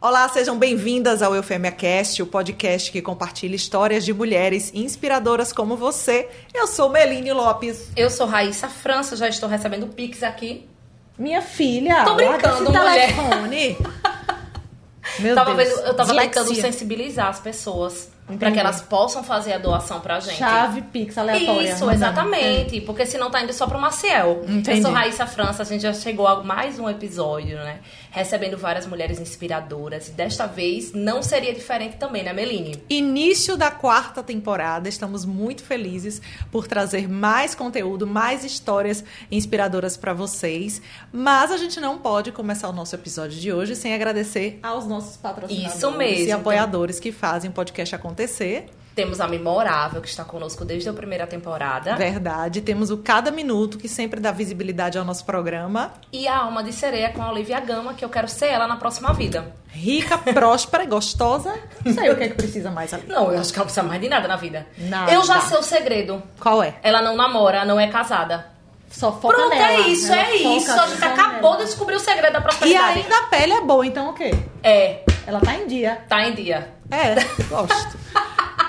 Olá, sejam bem-vindas ao Eufêmia Cast, o podcast que compartilha histórias de mulheres inspiradoras como você. Eu sou Meline Lopes. Eu sou Raíssa França, já estou recebendo Pix aqui. Minha filha, Tô brincando, mulher. telefone. Meu Tava Deus. vendo- eu tava Dislexia. tentando sensibilizar as pessoas para Entendi. que elas possam fazer a doação pra gente. Chave Pix aleatória. Isso, mandando. exatamente. Porque senão tá indo só pro Maciel. Entendi. Eu sou Raíssa França, a gente já chegou a mais um episódio, né? Recebendo várias mulheres inspiradoras. E desta vez não seria diferente também, né, Meline? Início da quarta temporada, estamos muito felizes por trazer mais conteúdo, mais histórias inspiradoras para vocês. Mas a gente não pode começar o nosso episódio de hoje sem agradecer aos nossos patrocinadores Isso mesmo. e apoiadores que fazem o podcast acontecer. Temos a Memorável, que está conosco desde a primeira temporada. Verdade, temos o Cada Minuto, que sempre dá visibilidade ao nosso programa. E a Alma de Sereia com a Olivia Gama, que eu quero ser ela na próxima vida. Rica, próspera e gostosa. Não sei o que é que precisa mais ali. Não, eu acho que ela não precisa mais de nada na vida. Nada. Eu já sei o segredo. Qual é? Ela não namora, não é casada. Só foca Pronto, nela. é isso, Ela é isso. A gente acabou nela. de descobrir o segredo da E prosperidade. ainda a pele é boa, então o quê? É, Ela tá em dia. tá em dia. É, gosto.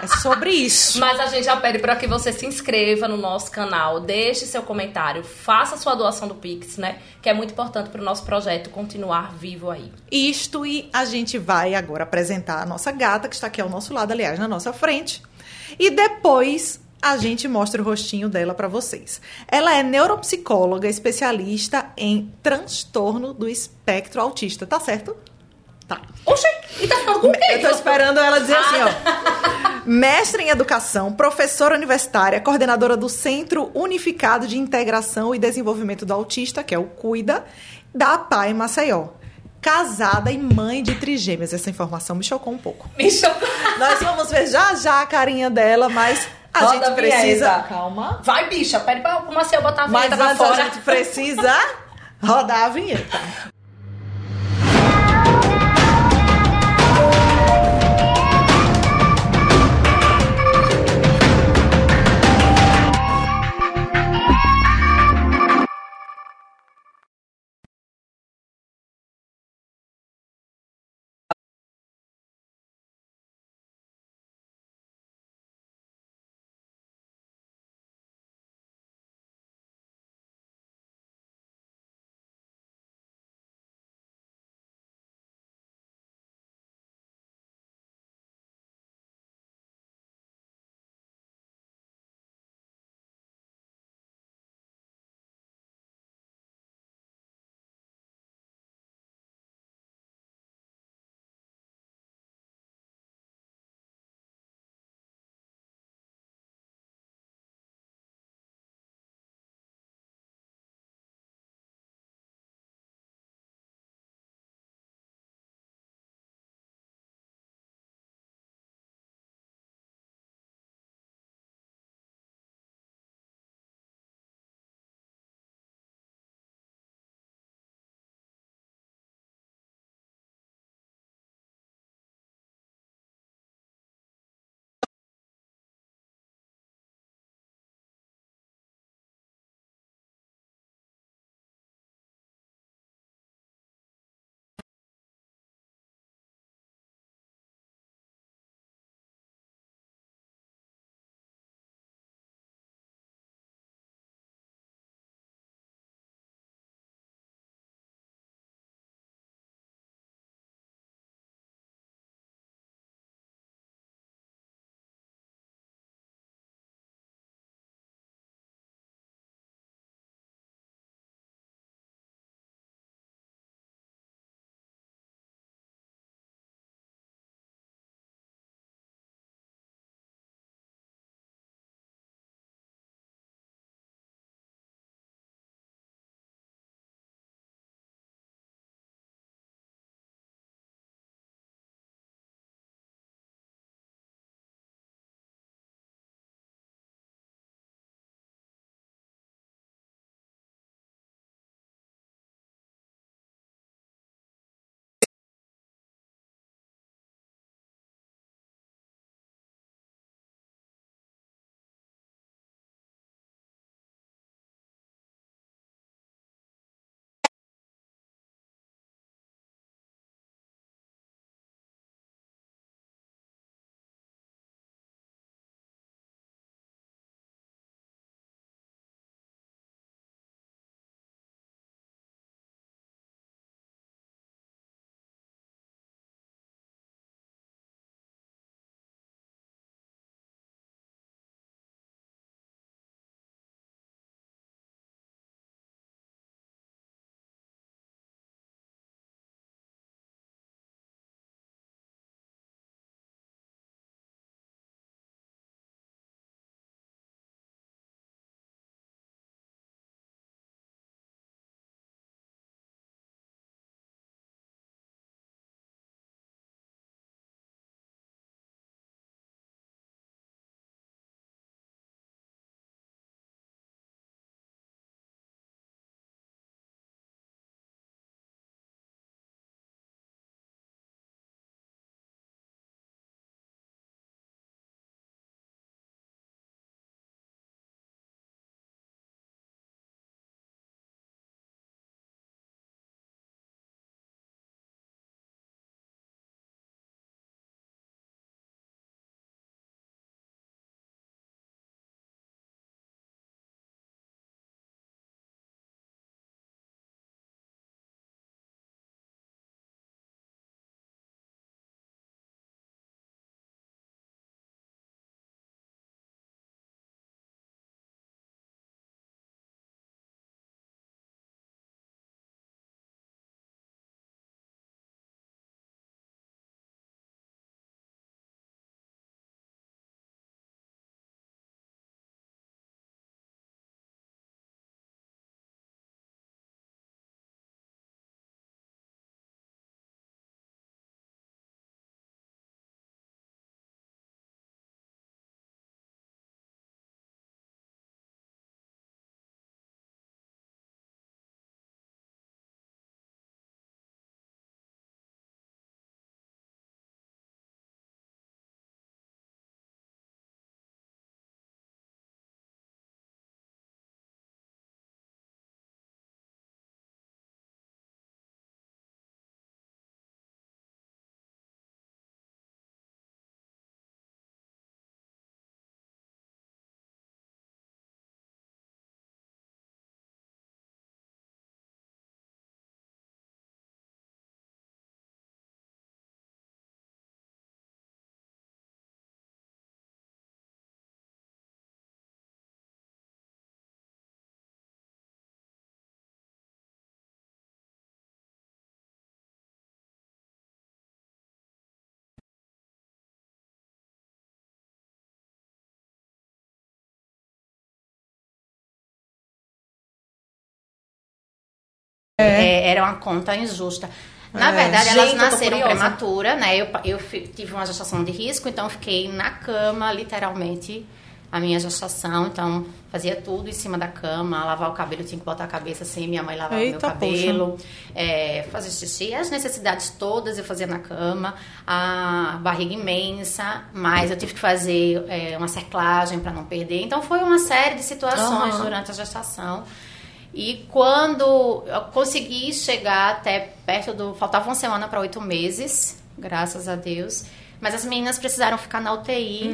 É sobre isso. Mas a gente já pede para que você se inscreva no nosso canal, deixe seu comentário, faça sua doação do Pix, né? Que é muito importante para o nosso projeto continuar vivo aí. Isto e a gente vai agora apresentar a nossa gata, que está aqui ao nosso lado, aliás, na nossa frente. E depois a gente mostra o rostinho dela para vocês. Ela é neuropsicóloga, especialista em transtorno do espectro autista, tá certo? Tá. Oxê, e tá falando com quem? Eu tô esperando ela dizer assim, Ah, ó. Mestre em Educação, professora universitária, coordenadora do Centro Unificado de Integração e Desenvolvimento do Autista, que é o CUIDA, da PAI Maceió. Casada e mãe de trigêmeas. Essa informação me chocou um pouco. Me chocou. Nós vamos ver já já a carinha dela, mas a Roda gente a vinheta. precisa. Calma. Vai, bicha, pede pra o Marcel botar a Mas vinheta pra antes fora. a gente precisa rodar a vinheta. É, era uma conta injusta. Na É. verdade, Gente, elas nasceram prematura, né? Eu, eu tive uma gestação de risco, então eu fiquei na cama, literalmente, a minha gestação. Então, fazia tudo em cima da cama, lavar o cabelo, tinha que botar a cabeça assim, minha mãe lavava o meu Eita, cabelo, é, fazer xixi, as necessidades todas eu fazia na cama, a barriga imensa, mas eu tive que fazer é, uma cerclagem para não perder. Então, foi uma série de situações Aham. durante a gestação. E quando eu consegui chegar até perto do. Faltava uma semana para oito meses, graças a Deus. Mas as meninas precisaram ficar na UTI.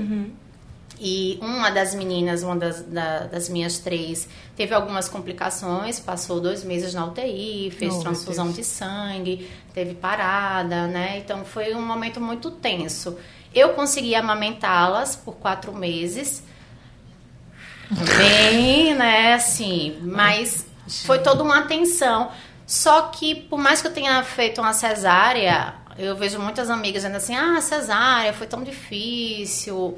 E uma das meninas, uma das, da- das minhas três, teve algumas complicações, passou dois meses na UTI, fez Oh, transfusão de sangue, teve parada, né? Então foi um momento muito tenso. Eu consegui amamentá-las por quatro meses. Bem, né, assim, mas foi toda uma atenção. Só que, por mais que eu tenha feito uma cesárea, eu vejo muitas amigas dizendo assim: ah, cesárea foi tão difícil.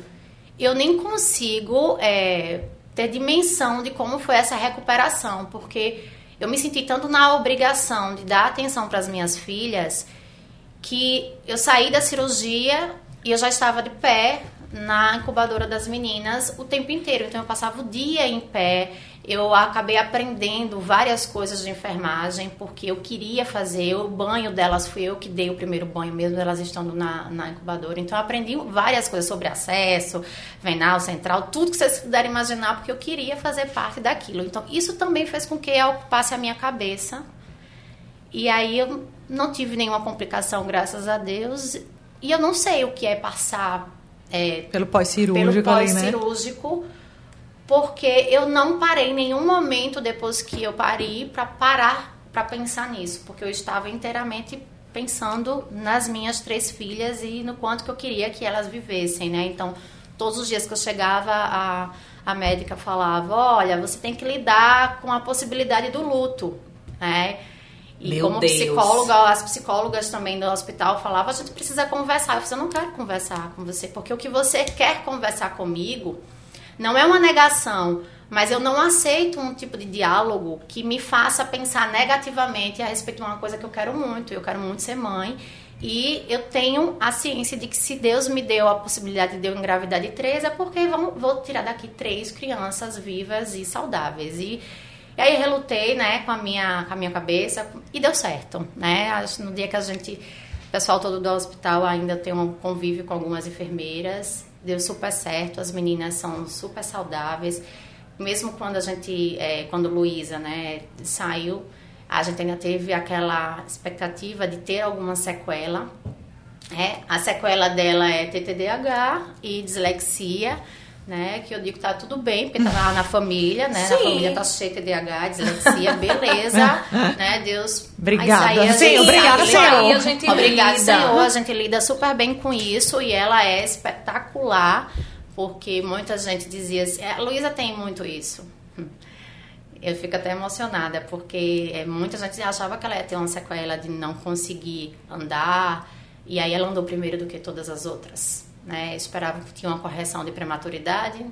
Eu nem consigo é, ter dimensão de como foi essa recuperação, porque eu me senti tanto na obrigação de dar atenção para as minhas filhas que eu saí da cirurgia e eu já estava de pé na incubadora das meninas o tempo inteiro. Então eu passava o dia em pé. Eu acabei aprendendo várias coisas de enfermagem porque eu queria fazer. O banho delas fui eu que dei o primeiro banho, mesmo elas estando na, na incubadora. Então eu aprendi várias coisas sobre acesso, venal, central, tudo que vocês puderem imaginar, porque eu queria fazer parte daquilo. Então isso também fez com que ocupasse a minha cabeça. E aí eu não tive nenhuma complicação, graças a Deus. E eu não sei o que é passar é, Pelo pelo pós-cirúrgico ali, né? pós-cirúrgico, porque eu não parei em nenhum momento depois que eu parei para parar para pensar nisso, porque eu estava inteiramente pensando nas minhas três filhas e no quanto que eu queria que elas vivessem, né? Então, todos os dias que eu chegava, a, a médica falava: olha, você tem que lidar com a possibilidade do luto, né? E Meu como Deus. psicóloga, as psicólogas também do hospital falavam, a gente precisa conversar. Eu falei, eu não quero conversar com você, porque o que você quer conversar comigo não é uma negação, mas eu não aceito um tipo de diálogo que me faça pensar negativamente a respeito de uma coisa que eu quero muito. Eu quero muito ser mãe. E eu tenho a ciência de que se Deus me deu a possibilidade de eu engravidar de três, é porque vão, vou tirar daqui três crianças vivas e saudáveis. E, e aí relutei, né, com a minha, com a minha cabeça e deu certo, né? Acho no dia que a gente, o pessoal todo do hospital ainda tem um convívio com algumas enfermeiras, deu super certo, as meninas são super saudáveis. Mesmo quando a gente, é, quando Luísa, né, saiu, a gente ainda teve aquela expectativa de ter alguma sequela. É, a sequela dela é TTDH e dislexia, né? Que eu digo que tá tudo bem, porque tá lá na família, né? Na Sim. família tá cheia de TDAH, dislexia, beleza, né? Deus. Obrigada, aí Sim, obrigada, Senhor. gente Obrigada, lida. Senhor. A gente lida super bem com isso e ela é espetacular, porque muita gente dizia assim, a Luísa tem muito isso. Eu fico até emocionada, porque é, muita gente achava que ela ia ter uma sequela de não conseguir andar, e aí ela andou primeiro do que todas as outras. Né? Esperava que tinha uma correção de prematuridade,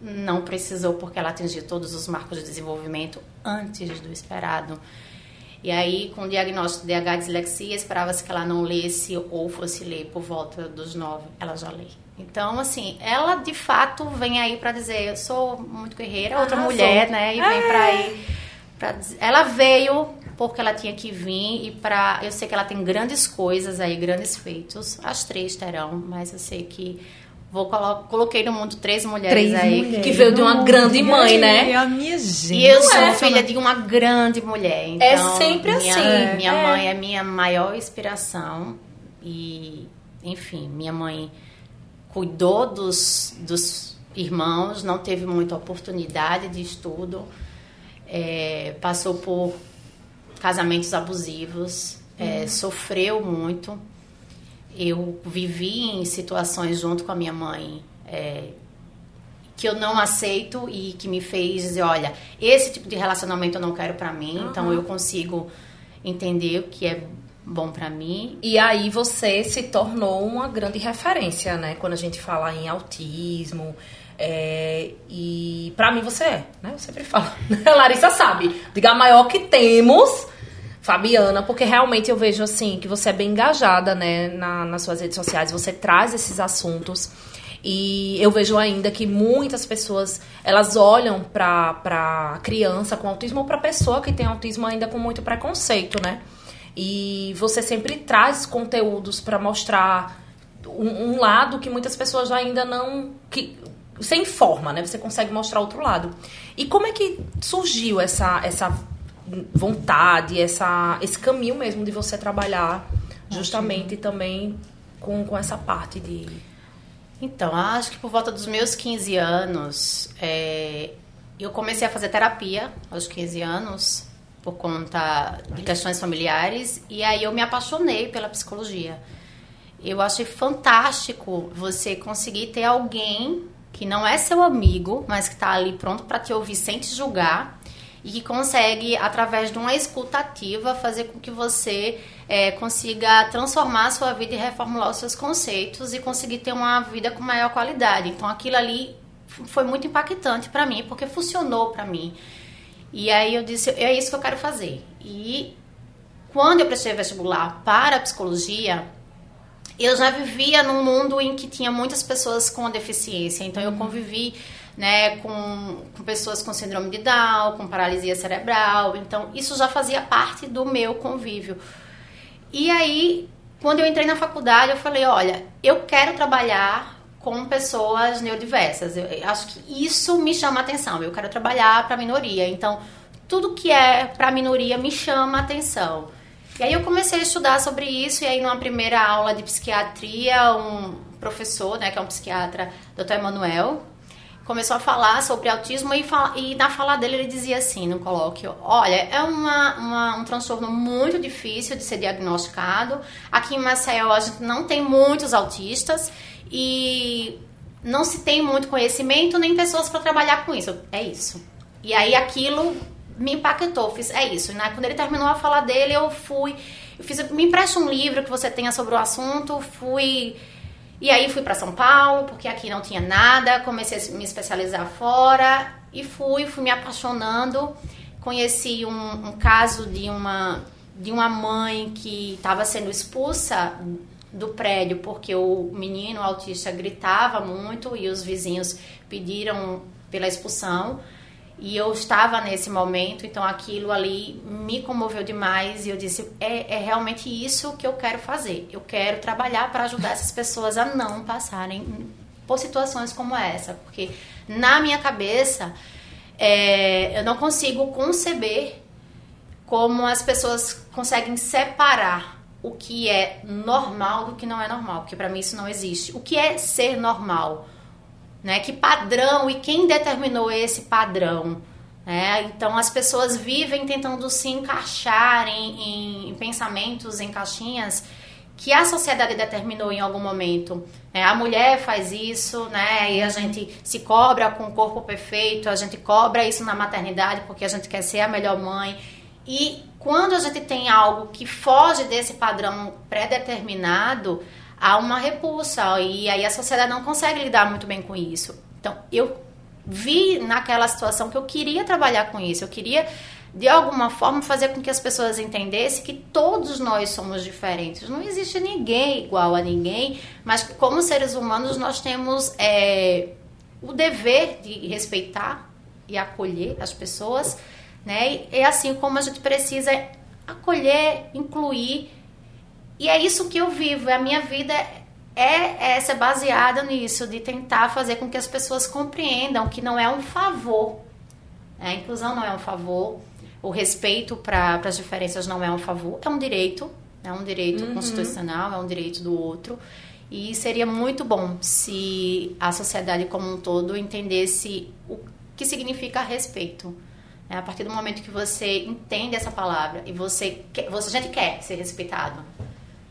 não precisou porque ela atingiu todos os marcos de desenvolvimento antes do esperado. E aí, com o diagnóstico de H dislexia, esperava-se que ela não lesse ou fosse ler por volta dos nove. Ela já lê. Então, assim, ela de fato vem aí para dizer: eu sou muito guerreira, outra Arrasou. mulher, né? E vem pra aí. Pra dizer- ela veio porque ela tinha que vir e para eu sei que ela tem grandes coisas aí, grandes feitos. As três terão, mas eu sei que vou colo coloquei no mundo três mulheres Três aí mulheres. Que veio de uma grande mãe, né? E a minha gente. e eu sou é, filha de uma grande mulher. Então, É sempre minha, assim, Minha é. mãe é minha maior inspiração. E, enfim, minha mãe cuidou dos, dos irmãos, não teve muita oportunidade de estudo, é, passou por casamentos abusivos, é, sofreu muito. Eu vivi em situações junto com a minha mãe é, que eu não aceito e que me fez dizer, olha, esse tipo de relacionamento eu não quero pra mim, então eu consigo entender o que é bom pra mim. E aí você se tornou uma grande referência, né? Quando a gente fala em autismo. é, e pra mim você é, né? Eu sempre falo. A Larissa sabe. Diga a maior que temos Fabiana, porque realmente eu vejo assim que você é bem engajada, né, na, nas suas redes sociais, você traz esses assuntos. E eu vejo ainda que muitas pessoas, elas olham pra, pra criança com autismo ou pra pessoa que tem autismo ainda com muito preconceito, né? E você sempre traz conteúdos pra mostrar um, um lado que muitas pessoas ainda não... Que, você informa, né? Você consegue mostrar outro lado. E como é que surgiu essa, essa vontade, essa, esse caminho mesmo de você trabalhar justamente também com, com essa parte de... Então, acho que por volta dos meus 15 anos, é, eu comecei a fazer terapia aos 15 anos, por conta de questões familiares, e aí eu me apaixonei pela psicologia. Eu achei fantástico você conseguir ter alguém que não é seu amigo, mas que está ali pronto para te ouvir sem te julgar e que consegue, através de uma escutativa, fazer com que você é, consiga transformar a sua vida e reformular os seus conceitos e conseguir ter uma vida com maior qualidade. Então, aquilo ali foi muito impactante para mim, porque funcionou para mim. E aí eu disse, é isso que eu quero fazer. E quando eu prestei vestibular para a psicologia, eu já vivia num mundo em que tinha muitas pessoas com deficiência. Então, eu convivi né, com, com pessoas com síndrome de Down, com paralisia cerebral. Então, isso já fazia parte do meu convívio. E aí, quando eu entrei na faculdade, eu falei: olha, eu quero trabalhar com pessoas neurodiversas. Eu acho que isso me chama atenção. Eu quero trabalhar para minoria. Então, tudo que é para minoria me chama atenção. E aí eu comecei a estudar sobre isso e aí numa primeira aula de psiquiatria, um professor, né, que é um psiquiatra, Dr. Emanuel, começou a falar sobre autismo e, fala, e, na fala dele ele dizia assim no colóquio: Olha, é uma, uma, um transtorno muito difícil de ser diagnosticado. Aqui em Maceió a gente não tem muitos autistas e não se tem muito conhecimento nem pessoas para trabalhar com isso. É isso. E aí aquilo me impactou. Fiz, é isso. Né? Quando ele terminou a fala dele, eu fui. Eu fiz, me empresta um livro que você tenha sobre o assunto. Fui e aí fui para São Paulo, porque aqui não tinha nada, comecei a me especializar fora e fui, fui me apaixonando. Conheci um, um caso de uma, de uma mãe que estava sendo expulsa do prédio porque o menino autista gritava muito e os vizinhos pediram pela expulsão. E eu estava nesse momento, então aquilo ali me comoveu demais e eu disse: é, é realmente isso que eu quero fazer. Eu quero trabalhar para ajudar essas pessoas a não passarem por situações como essa, porque na minha cabeça é, eu não consigo conceber como as pessoas conseguem separar o que é normal do que não é normal, porque para mim isso não existe. O que é ser normal? Né? Que padrão e quem determinou esse padrão? Né? Então as pessoas vivem tentando se encaixar em, em pensamentos, em caixinhas que a sociedade determinou em algum momento. É, a mulher faz isso, né? E a gente se cobra com o corpo perfeito, a gente cobra isso na maternidade porque a gente quer ser a melhor mãe. E quando a gente tem algo que foge desse padrão pré-determinado, há uma repulsa e aí a sociedade não consegue lidar muito bem com isso. Então, eu vi naquela situação que eu queria trabalhar com isso, eu queria de alguma forma fazer com que as pessoas entendessem que todos nós somos diferentes. Não existe ninguém igual a ninguém, mas como seres humanos nós temos é, o dever de respeitar e acolher as pessoas, né? E é assim como a gente precisa acolher, incluir e é isso que eu vivo. A minha vida é essa baseada nisso, de tentar fazer com que as pessoas compreendam que não é um favor. Né? A inclusão não é um favor. O respeito para as diferenças não é um favor. É um direito. É um direito uhum. constitucional, é um direito do outro. E seria muito bom se a sociedade como um todo entendesse o que significa respeito. É a partir do momento que você entende essa palavra e você, quer, você a gente quer ser respeitado.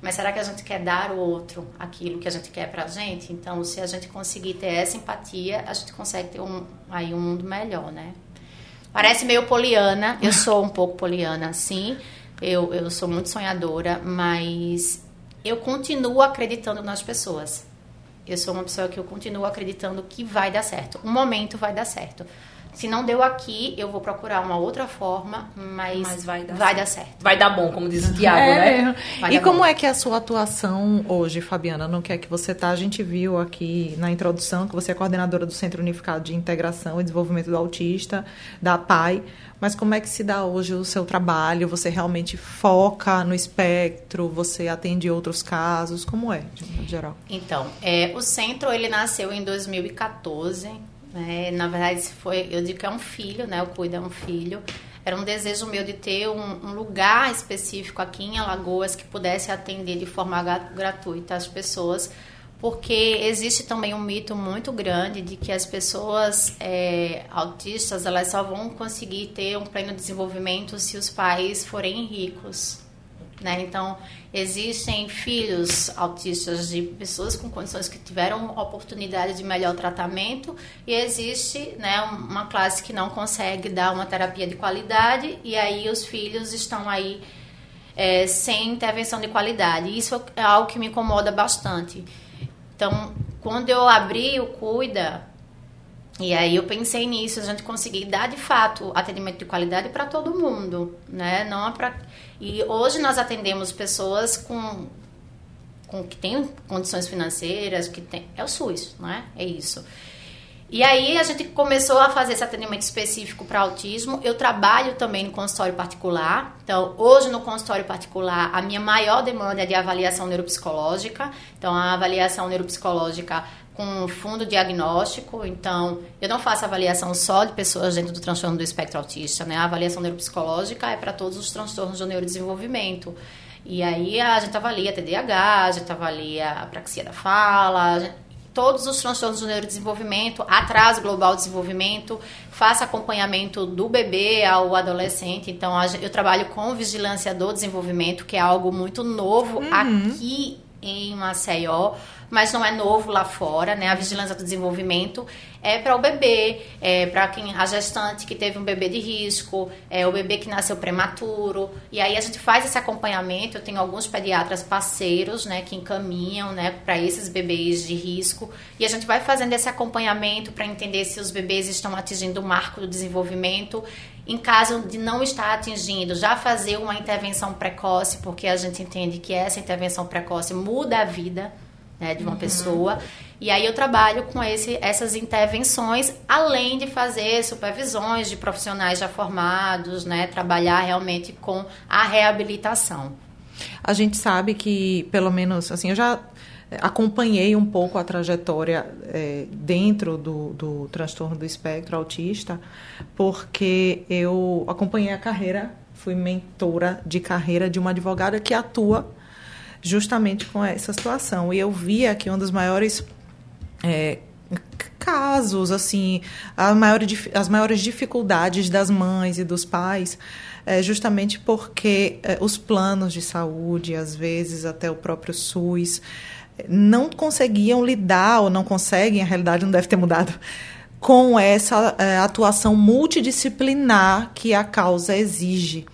Mas será que a gente quer dar ao outro aquilo que a gente quer pra gente? Então, se a gente conseguir ter essa empatia, a gente consegue ter um, aí um mundo melhor, né? Parece meio poliana, eu sou um pouco poliana, sim. Eu, eu sou muito sonhadora, mas eu continuo acreditando nas pessoas. Eu sou uma pessoa que eu continuo acreditando que vai dar certo. Um momento vai dar certo. Se não deu aqui, eu vou procurar uma outra forma, mas, Mas vai dar vai certo. dar certo. Vai dar bom, como diz o Tiago, É né? Vai E como bom. é que é a sua atuação hoje, Fabiana? No que é que você está? A gente viu aqui na introdução que você é coordenadora do Centro Unificado de Integração e Desenvolvimento do Autista, da PAI. Mas como é que se dá hoje o seu trabalho? Você realmente foca no espectro? Você atende outros casos? Como é, de modo geral? Então, é, o centro ele nasceu em 2014. Né? Na verdade, foi, eu digo que é um filho, né? O Cuida é um filho. Era um desejo meu de ter um, um lugar específico aqui em Alagoas que pudesse atender de forma gra- gratuita as pessoas, porque existe também um mito muito grande de que as pessoas é, autistas elas só vão conseguir ter um pleno desenvolvimento se os pais forem ricos. Né? Então, existem filhos autistas de pessoas com condições que tiveram oportunidade de melhor tratamento e existe né, uma classe que não consegue dar uma terapia de qualidade e aí os filhos estão aí é, sem intervenção de qualidade. Isso é algo que me incomoda bastante. Então, quando eu abri o Cuida, e aí eu pensei nisso, a gente conseguir dar de fato atendimento de qualidade para todo mundo, né? Não é para E hoje nós atendemos pessoas com com que têm condições financeiras, que tem é o SUS, né? É isso. E aí a gente começou a fazer esse atendimento específico para autismo. Eu trabalho também no consultório particular. Então, hoje no consultório particular, a minha maior demanda é de avaliação neuropsicológica. Então, a avaliação neuropsicológica com fundo diagnóstico. Então, eu não faço avaliação só de pessoas dentro do transtorno do espectro autista, né? A avaliação neuropsicológica é para todos os transtornos do neurodesenvolvimento. E aí a gente avalia TDAH, a gente avalia a apraxia da fala, gente- todos os transtornos do neurodesenvolvimento, atraso global de desenvolvimento, faço acompanhamento do bebê ao adolescente. Então, a eu trabalho com vigilância do desenvolvimento, que é algo muito novo aqui em Maceió, mas não é novo lá fora, né? A vigilância do desenvolvimento é para o bebê, é para quem a gestante que teve um bebê de risco, é o bebê que nasceu prematuro. E aí a gente faz esse acompanhamento. Eu tenho alguns pediatras parceiros, né, que encaminham, né, para esses bebês de risco. E a gente vai fazendo esse acompanhamento para entender se os bebês estão atingindo o marco do desenvolvimento. Em caso de não estar atingindo, já fazer uma intervenção precoce, porque a gente entende que essa intervenção precoce muda a vida né, de uma pessoa. E aí eu trabalho com esse, essas intervenções, além de fazer supervisões de profissionais já formados, né, trabalhar realmente com a reabilitação. A gente sabe que, pelo menos, assim, eu já acompanhei um pouco a trajetória eh, dentro do, do transtorno do espectro autista, porque eu acompanhei a carreira, fui mentora de carreira de uma advogada que atua justamente com essa situação. E eu via que um dos maiores é, casos, assim, maior, as maiores dificuldades das mães e dos pais, é justamente porque é, os planos de saúde, às vezes até o próprio SUS, não conseguiam lidar, ou não conseguem, a realidade não deve ter mudado, com essa é, atuação multidisciplinar que a causa exige.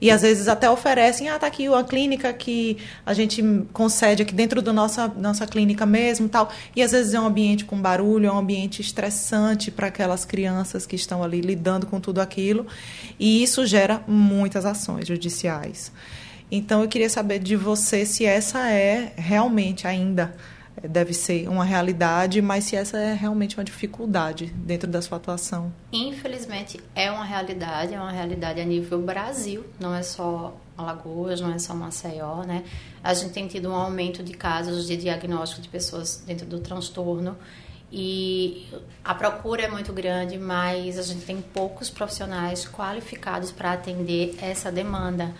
E às vezes até oferecem, ah, tá aqui uma clínica que a gente concede aqui dentro da nossa, nossa clínica mesmo tal. E às vezes é um ambiente com barulho, é um ambiente estressante para aquelas crianças que estão ali lidando com tudo aquilo. E isso gera muitas ações judiciais. Então eu queria saber de você se essa é realmente ainda deve ser uma realidade, mas se essa é realmente uma dificuldade dentro da sua atuação. Infelizmente é uma realidade, é uma realidade a nível Brasil, não é só Alagoas, não é só Maceió, né? A gente tem tido um aumento de casos de diagnóstico de pessoas dentro do transtorno e a procura é muito grande, mas a gente tem poucos profissionais qualificados para atender essa demanda.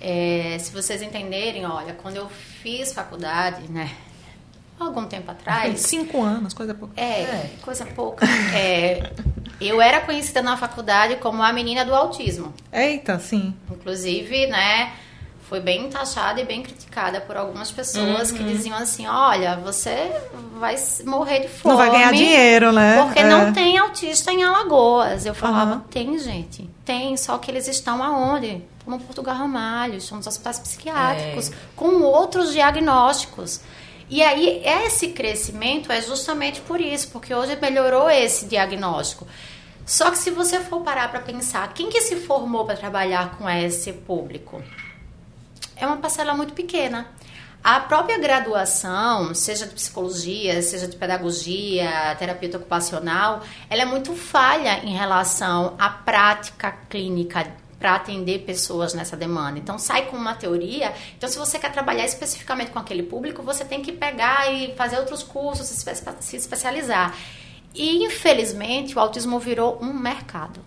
É, se vocês entenderem, olha, quando eu fiz faculdade, né, algum tempo atrás, Cinco anos, coisa pouca. é, coisa pouca. É, eu era conhecida na faculdade como a menina do autismo. Eita, sim. Inclusive, né, foi bem taxada e bem criticada por algumas pessoas que diziam assim: olha, você vai morrer de fome. Não vai ganhar dinheiro, né? Porque É. não tem autista em Alagoas. Eu falava, Aham. tem, gente. Tem, só que eles estão aonde? Estão no Portugal Ramalho, estão nos hospitais psiquiátricos, É. com outros diagnósticos. E aí, esse crescimento é justamente por isso, porque hoje melhorou esse diagnóstico. Só que se você for parar para pensar, quem que se formou para trabalhar com esse público? É uma parcela muito pequena. A própria graduação, seja de psicologia, seja de pedagogia, terapeuta ocupacional, ela é muito falha em relação à prática clínica para atender pessoas nessa demanda. Então sai com uma teoria. Então se você quer trabalhar especificamente com aquele público, você tem que pegar e fazer outros cursos, se espe- se especializar. E infelizmente o autismo virou um mercado.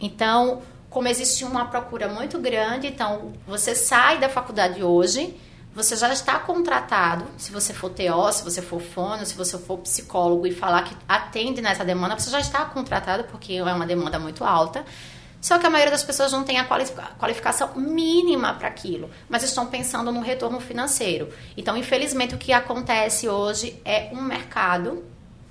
Então, como existe uma procura muito grande, então você sai da faculdade hoje, você já está contratado, se você for TO, se você for fono, se você for psicólogo e falar que atende nessa demanda, você já está contratado porque é uma demanda muito alta. Só que a maioria das pessoas não tem a qualifica- qualificação mínima para aquilo, mas estão pensando no retorno financeiro. Então, infelizmente, o que acontece hoje é um mercado,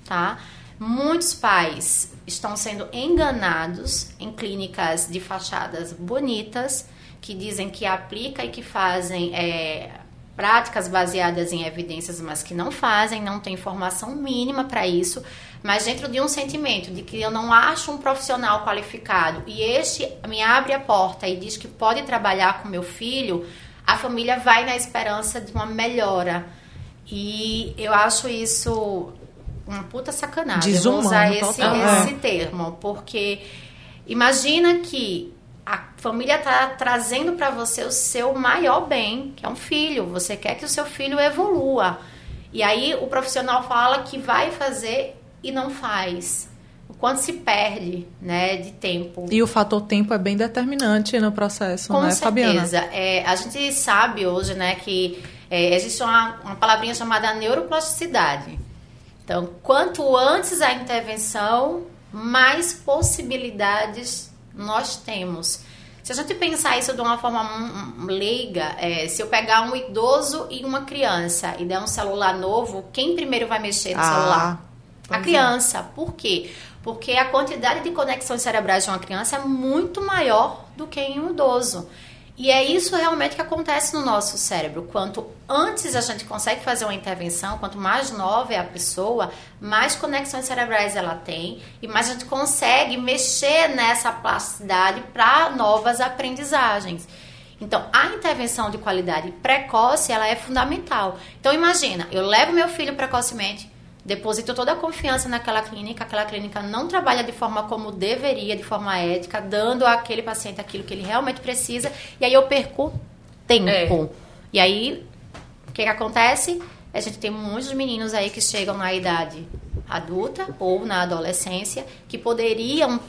tá? Muitos pais estão sendo enganados em clínicas de fachadas bonitas que dizem que aplica e que fazem é, práticas baseadas em evidências, mas que não fazem, não tem informação mínima para isso, mas dentro de um sentimento de que eu não acho um profissional qualificado e este me abre a porta e diz que pode trabalhar com meu filho, a família vai na esperança de uma melhora. E eu acho isso uma puta sacanagem. Desumano, usar esse, total. esse termo, porque imagina que a família tá trazendo para você o seu maior bem, que é um filho. Você quer que o seu filho evolua. E aí o profissional fala que vai fazer e não faz. O quanto se perde, né, de tempo. E o fator tempo é bem determinante no processo, Com né, Fabiana? certeza. É, a gente sabe hoje, né, que é, existe uma, uma palavrinha chamada neuroplasticidade. Então, quanto antes a intervenção, mais possibilidades nós temos. Se a gente pensar isso de uma forma hum, hum, leiga, é, se eu pegar um idoso e uma criança e der um celular novo, quem primeiro vai mexer no Ah, celular? Pois A é. criança. Por quê? Porque a quantidade de conexões cerebrais de uma criança é muito maior do que em um idoso. E é isso realmente que acontece no nosso cérebro. Quanto antes a gente consegue fazer uma intervenção, quanto mais nova é a pessoa, mais conexões cerebrais ela tem e mais a gente consegue mexer nessa plasticidade para novas aprendizagens. Então, a intervenção de qualidade precoce, ela é fundamental. Então, imagina, eu levo meu filho precocemente, deposito toda a confiança naquela clínica, aquela clínica não trabalha de forma como deveria, de forma ética, dando àquele paciente aquilo que ele realmente precisa, e aí eu perco tempo. É. E aí, o que, que acontece? A gente tem muitos meninos aí que chegam na idade adulta ou na adolescência que poderiam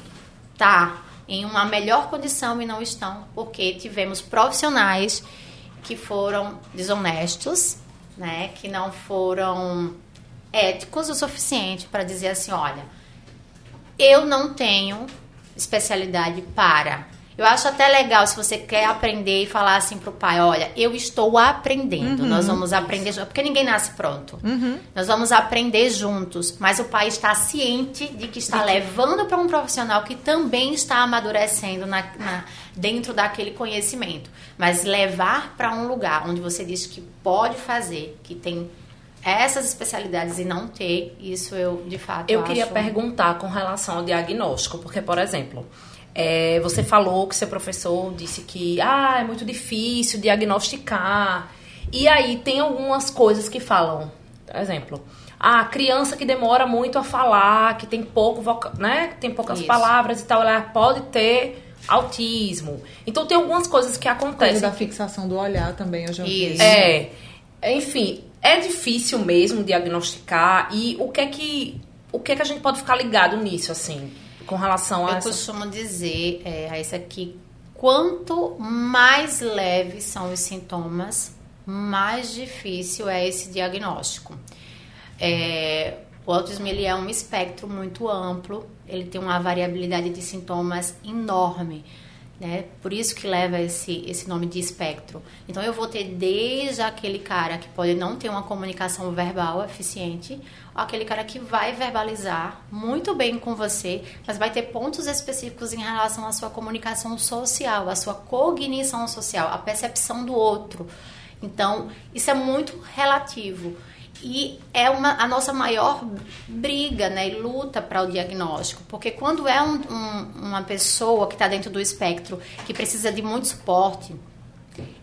estar em uma melhor condição e não estão, porque tivemos profissionais que foram desonestos, né, que não foram éticos o suficiente para dizer assim, olha, eu não tenho especialidade para. Eu acho até legal se você quer aprender e falar assim pro pai, olha, eu estou aprendendo, nós vamos aprender juntos, porque ninguém nasce pronto. Nós vamos aprender juntos, mas o pai está ciente de que está levando para um profissional que também está amadurecendo na, na- dentro daquele conhecimento. Mas levar para um lugar onde você diz que pode fazer, que tem essas especialidades e não ter, isso eu de fato Eu queria acho... perguntar com relação ao diagnóstico, porque, por exemplo, é, você falou que seu professor disse que ah, é muito difícil diagnosticar. E aí tem algumas coisas que falam, por exemplo, a criança que demora muito a falar, que tem pouco voca né, que tem poucas Isso. palavras e tal, ela pode ter autismo. Então tem algumas coisas que Coisa acontecem. da fixação do olhar também, eu já vi. Isso. É, enfim, é difícil mesmo diagnosticar e o que é que o que é que a gente pode ficar ligado nisso assim, com relação a Eu essa... costumo dizer, é, a isso aqui, quanto mais leves são os sintomas, mais difícil é esse diagnóstico. É, o autismo ele é um espectro muito amplo, ele tem uma variabilidade de sintomas enorme. Né? Por isso que leva esse, esse nome de espectro. Então eu vou ter desde aquele cara que pode não ter uma comunicação verbal eficiente, aquele cara que vai verbalizar muito bem com você, mas vai ter pontos específicos em relação à sua comunicação social, à sua cognição social, à percepção do outro. Então, isso é muito relativo. E é uma, a nossa maior briga né, e luta para o diagnóstico. Porque quando é um, um, uma pessoa que está dentro do espectro, que precisa de muito suporte,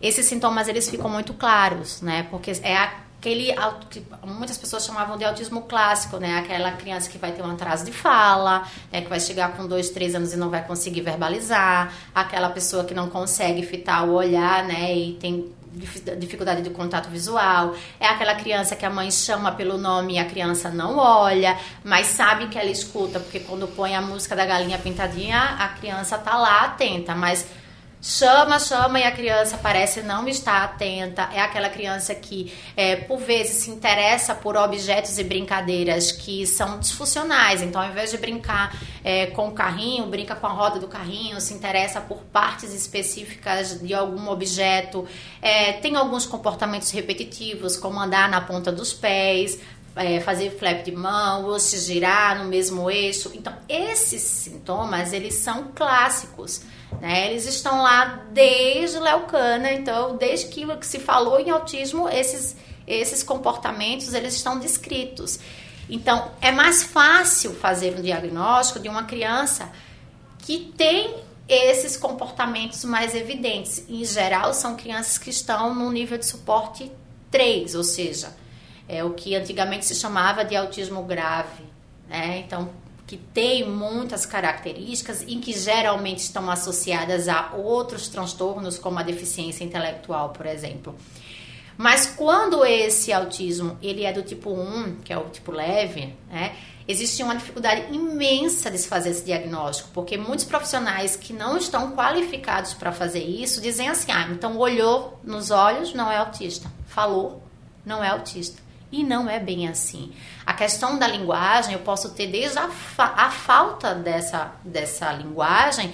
esses sintomas eles ficam muito claros, né? Porque é aquele que muitas pessoas chamavam de autismo clássico, né? Aquela criança que vai ter um atraso de fala, né? que vai chegar com dois, três anos e não vai conseguir verbalizar, aquela pessoa que não consegue fitar o olhar, né? E tem dificuldade de contato visual, é aquela criança que a mãe chama pelo nome e a criança não olha, mas sabe que ela escuta, porque quando põe a música da galinha pintadinha, a criança tá lá atenta, mas chama, chama e a criança parece não estar atenta. É aquela criança que, é, por vezes, se interessa por objetos e brincadeiras que são disfuncionais. Então, ao invés de brincar é, com o carrinho, brinca com a roda do carrinho, se interessa por partes específicas de algum objeto. É, tem alguns comportamentos repetitivos, como andar na ponta dos pés. É, fazer flap de mão ou se girar no mesmo eixo. Então, esses sintomas, eles são clássicos. Né? Eles estão lá desde Leucana, então desde que se falou em autismo, esses, esses comportamentos eles estão descritos. Então é mais fácil fazer um diagnóstico de uma criança que tem esses comportamentos mais evidentes. Em geral, são crianças que estão no nível de suporte 3, ou seja, é o que antigamente se chamava de autismo grave. Né? Então, que tem muitas características e que geralmente estão associadas a outros transtornos, como a deficiência intelectual, por exemplo. Mas quando esse autismo ele é do tipo 1, que é o tipo leve, né, existe uma dificuldade imensa de se fazer esse diagnóstico, porque muitos profissionais que não estão qualificados para fazer isso dizem assim: ah, então olhou nos olhos, não é autista, falou, não é autista. E não é bem assim. A questão da linguagem, eu posso ter desde a, fa a falta dessa, dessa linguagem,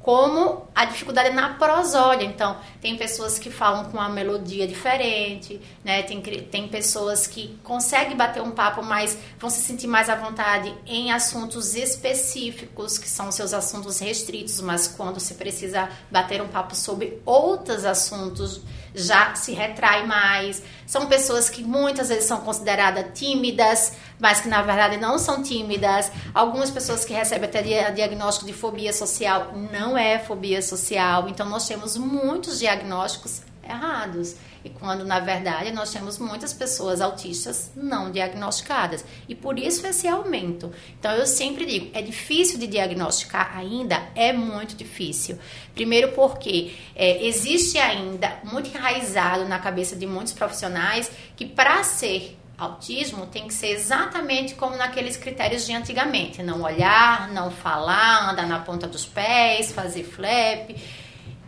como a dificuldade na prosódia. Então, tem pessoas que falam com uma melodia diferente, né? Tem, tem pessoas que conseguem bater um papo, mas vão se sentir mais à vontade em assuntos específicos, que são seus assuntos restritos, mas quando se precisa bater um papo sobre outros assuntos já se retrai mais. São pessoas que muitas vezes são consideradas tímidas, mas que na verdade não são tímidas. Algumas pessoas que recebem até diagnóstico de fobia social não é fobia social. Então nós temos muitos diagnósticos errados. E quando, na verdade, nós temos muitas pessoas autistas não diagnosticadas. E por isso esse aumento. Então, eu sempre digo, é difícil de diagnosticar ainda? É muito difícil. Primeiro porque é, existe ainda muito enraizado na cabeça de muitos profissionais que para ser autismo tem que ser exatamente como naqueles critérios de antigamente. Não olhar, não falar, andar na ponta dos pés, fazer flap.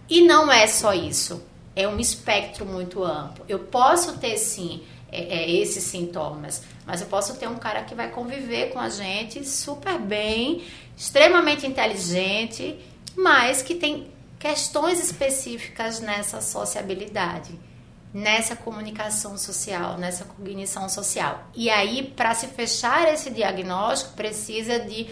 E não é só isso é um espectro muito amplo. Eu posso ter sim é, é, esses sintomas, mas eu posso ter um cara que vai conviver com a gente super bem, extremamente inteligente, mas que tem questões específicas nessa sociabilidade, nessa comunicação social, nessa cognição social. E aí, para se fechar esse diagnóstico, precisa de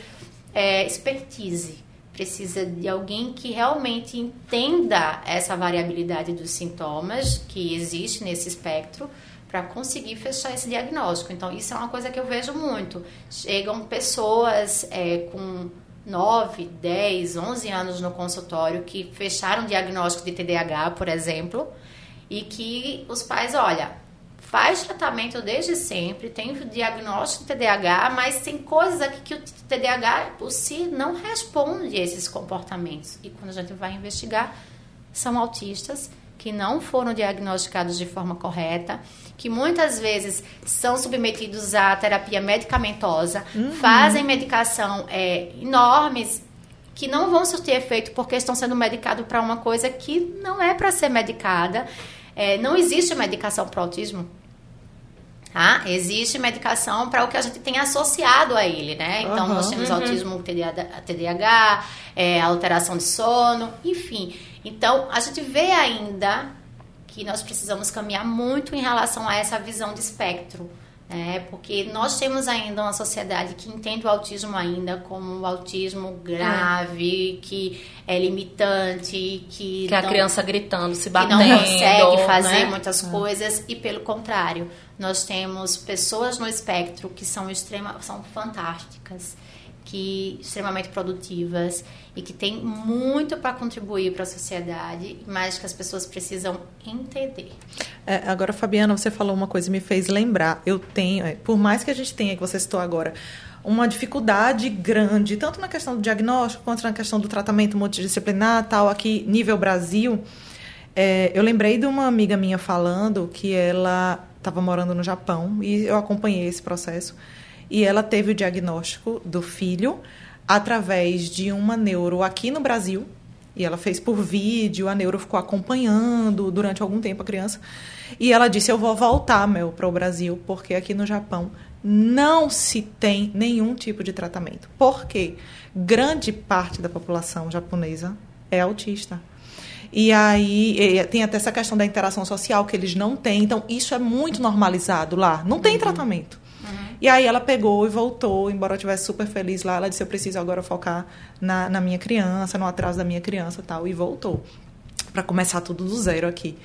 é, expertise precisa de alguém que realmente entenda essa variabilidade dos sintomas que existe nesse espectro para conseguir fechar esse diagnóstico. Então, isso é uma coisa que eu vejo muito. Chegam pessoas é, com 9, 10, 11 anos no consultório que fecharam diagnóstico de TDAH, por exemplo, e que os pais, olha, faz tratamento desde sempre, tem diagnóstico de TDAH, mas tem coisas aqui que o TDAH por si não responde a esses comportamentos. E quando a gente vai investigar, são autistas que não foram diagnosticados de forma correta, que muitas vezes são submetidos à terapia medicamentosa, uhum. fazem medicação é, enormes que não vão surtir efeito porque estão sendo medicados para uma coisa que não é para ser medicada. É, não existe medicação para autismo. Tá? Existe medicação para o que a gente tem associado a ele, né? Então, uhum, nós temos uhum. autismo TDAH, é, alteração de sono, enfim. Então, a gente vê ainda que nós precisamos caminhar muito em relação a essa visão de espectro. É, porque nós temos ainda uma sociedade que entende o autismo ainda como um autismo grave, é. que é limitante, que, que não, a criança gritando, se batendo, que não consegue fazer né? muitas é. coisas e pelo contrário, Nós temos pessoas no espectro que são extrema, são fantásticas, que extremamente produtivas e que têm muito para contribuir para a sociedade, mas que as pessoas precisam entender. É, agora, Fabiana, você falou uma coisa e me fez lembrar. Eu tenho, é, por mais que a gente tenha, que você citou agora, uma dificuldade grande, tanto na questão do diagnóstico quanto na questão do tratamento multidisciplinar, tal, aqui nível Brasil. É, eu lembrei de uma amiga minha falando que ela estava morando no Japão e eu acompanhei esse processo. E ela teve o diagnóstico do filho através de uma neuro aqui no Brasil. E ela fez por vídeo, a neuro ficou acompanhando durante algum tempo a criança. E ela disse: Eu vou voltar, Mel, para o Brasil, porque aqui no Japão não se tem nenhum tipo de tratamento. Porque grande parte da população japonesa é autista. E aí tem até essa questão da interação social que eles não têm. Então, isso é muito normalizado lá. Não tem tratamento. E aí ela pegou e voltou, embora eu estivesse super feliz lá, ela disse, eu preciso agora focar na, na minha criança, no atraso da minha criança tal, e voltou. para começar tudo do zero aqui.